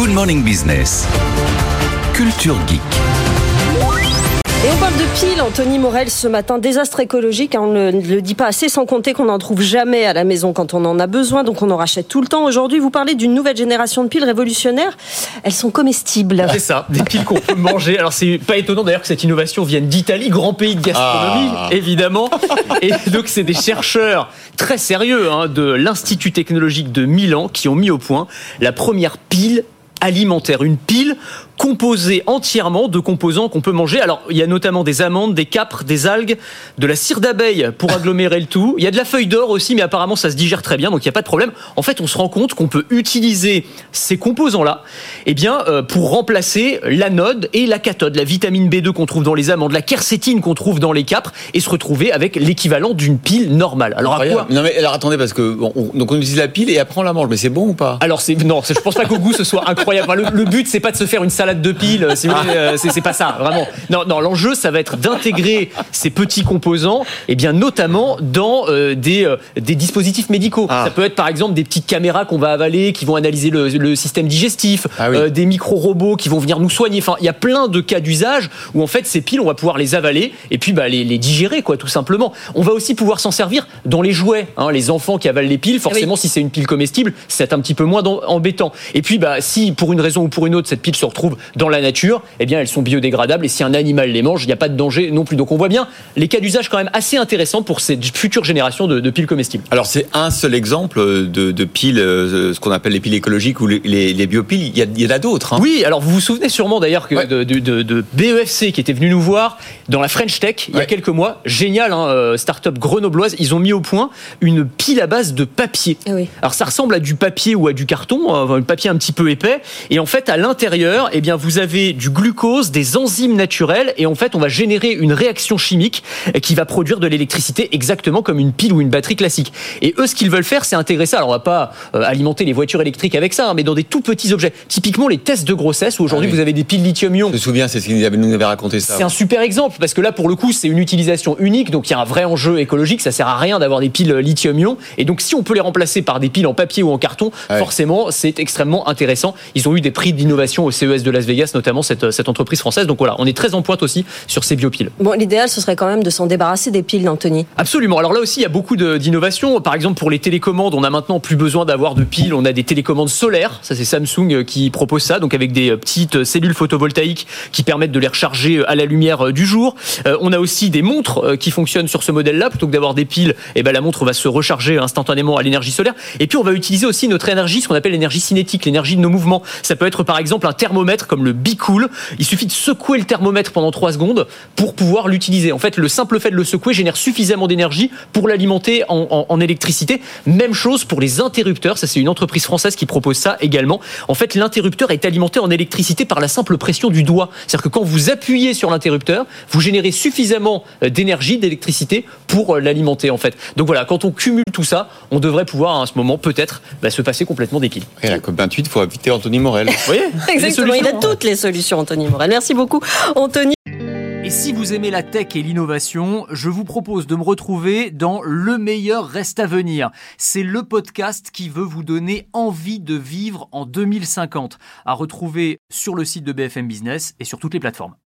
Good Morning Business. Culture Geek. Et on parle de piles, Anthony Morel, ce matin, désastre écologique, hein, on ne le dit pas assez, sans compter qu'on n'en trouve jamais à la maison quand on en a besoin, donc on en rachète tout le temps. Aujourd'hui, vous parlez d'une nouvelle génération de piles révolutionnaires, elles sont comestibles. C'est ça, des piles qu'on peut manger. Alors c'est pas étonnant d'ailleurs que cette innovation vienne d'Italie, grand pays de gastronomie, Ah. évidemment. Et donc c'est des chercheurs très sérieux hein, de l'Institut technologique de Milan qui ont mis au point la première pile alimentaire, une pile composée entièrement de composants qu'on peut manger. Alors, il y a notamment des amandes, des capres, des algues, de la cire d'abeille pour agglomérer le tout. Il y a de la feuille d'or aussi, mais apparemment ça se digère très bien, donc il n'y a pas de problème. En fait, on se rend compte qu'on peut utiliser ces composants-là eh bien, euh, pour remplacer l'anode et la cathode, la vitamine B2 qu'on trouve dans les amandes, la quercétine qu'on trouve dans les capres, et se retrouver avec l'équivalent d'une pile normale. Alors, à quoi Non mais alors attendez parce que bon, on, donc on utilise la pile et après on la mange mais c'est bon ou pas? Alors c'est non, je pense pas qu'au goût ce soit incroyable. Enfin, le, le but c'est pas de se faire une salade de piles, si vous voulez, euh, c'est pas ça vraiment. Non, non, l'enjeu ça va être d'intégrer ces petits composants, et bien notamment dans euh, des euh, des dispositifs médicaux. Ah. Ça peut être par exemple des petites caméras qu'on va avaler, qui vont analyser le, le système digestif, Ah oui. euh, des micro-robots qui vont venir nous soigner. Enfin, il y a plein de cas d'usage où en fait ces piles on va pouvoir les avaler et puis bah, les, les digérer quoi, tout simplement. On va aussi pouvoir s'en servir dans les jouets. hein. les enfants qui avalent les piles, forcément si c'est une pile comestible, c'est un petit peu moins embêtant. Et puis bah si pour une raison ou pour une autre cette pile se retrouve dans la nature, eh bien elles sont biodégradables et si un animal les mange, il n'y a pas de danger non plus. Donc on voit bien les cas d'usage quand même assez intéressants pour cette future génération de, de piles comestibles. Alors c'est un seul exemple de, de piles, euh, ce qu'on appelle les piles écologiques ou les, les, les biopiles. Il y, a, il y en a d'autres. hein. Oui, alors vous vous souvenez sûrement d'ailleurs que Ouais. de, de- de- de BEFC qui était venu nous voir dans la French Tech il y a quelques mois. Génial, hein, euh, start-up grenobloise. Ils ont mis au point une pile à base de papier. Oui. Alors ça ressemble à du papier ou à du carton, un papier un petit peu épais. Et en fait, à l'intérieur, eh bien, vous avez du glucose, des enzymes naturelles, et en fait, on va générer une réaction chimique euh, qui va produire de l'électricité exactement comme une pile ou une batterie classique. Et eux, ce qu'ils veulent faire, c'est intégrer ça. Alors, on va pas euh, alimenter les voitures électriques avec ça, hein, mais dans des tout petits objets. Typiquement, les tests de grossesse où aujourd'hui Ah oui. vous avez des piles lithium-ion. Je me souviens, c'est ce qu'il nous avait raconté ça. C'est un super exemple parce que là, pour le coup, c'est une utilisation unique, donc il y a un vrai enjeu écologique. Ça sert à rien d'avoir des piles lithium-ion. Et donc, si on peut les remplacer par des piles en papier ou en carton, forcément, c'est extrêmement intéressant. Ils ont eu des prix d'innovation au CES de Las Vegas, notamment cette, cette entreprise française. Donc voilà, on est très en pointe aussi sur ces biopiles. Bon, l'idéal, ce serait quand même de s'en débarrasser des piles, Anthony. Absolument. Alors là aussi, il y a beaucoup d'innovations. Par exemple, pour les télécommandes, on a maintenant plus besoin d'avoir de piles. On a des télécommandes solaires. Ça, c'est Samsung euh, qui propose ça. Donc avec des euh, petites euh, cellules photovoltaïques qui permettent de les recharger à la lumière du jour. Euh, on a aussi des montres qui fonctionnent sur ce modèle-là. Plutôt que d'avoir des piles, eh ben, la montre va se recharger instantanément à l'énergie solaire. Et puis, on va utiliser aussi notre énergie, ce qu'on appelle l'énergie cinétique, l'énergie de nos mouvements. Ça peut être par exemple un thermomètre comme le Be Cool. Il suffit de secouer le thermomètre pendant 3 secondes pour pouvoir l'utiliser. En fait, le simple fait de le secouer génère suffisamment d'énergie pour l'alimenter en, en- en électricité. Même chose pour les interrupteurs. Ça, c'est une entreprise française qui propose ça également. En fait, l'interrupteur est alimenté en électricité par la simple pression du doigt. C'est-à-dire que quand vous appuyez sur l'interrupteur, vous générez suffisamment euh, d'énergie, d'électricité pour euh, l'alimenter, en fait. Donc voilà, quand on cumule tout ça, on devrait pouvoir, à ce moment, peut-être, bah, se passer complètement des piles. Et la COP28, il faut inviter Anthony Morel. Vous voyez Exactement, il a toutes les solutions, Anthony Morel. Merci beaucoup, Anthony. Et si vous aimez la tech et l'innovation, je vous propose de me retrouver dans Le meilleur reste à venir. C'est le podcast qui veut vous donner envie de vivre en 2050, à retrouver sur le site de BFM Business et sur toutes les plateformes.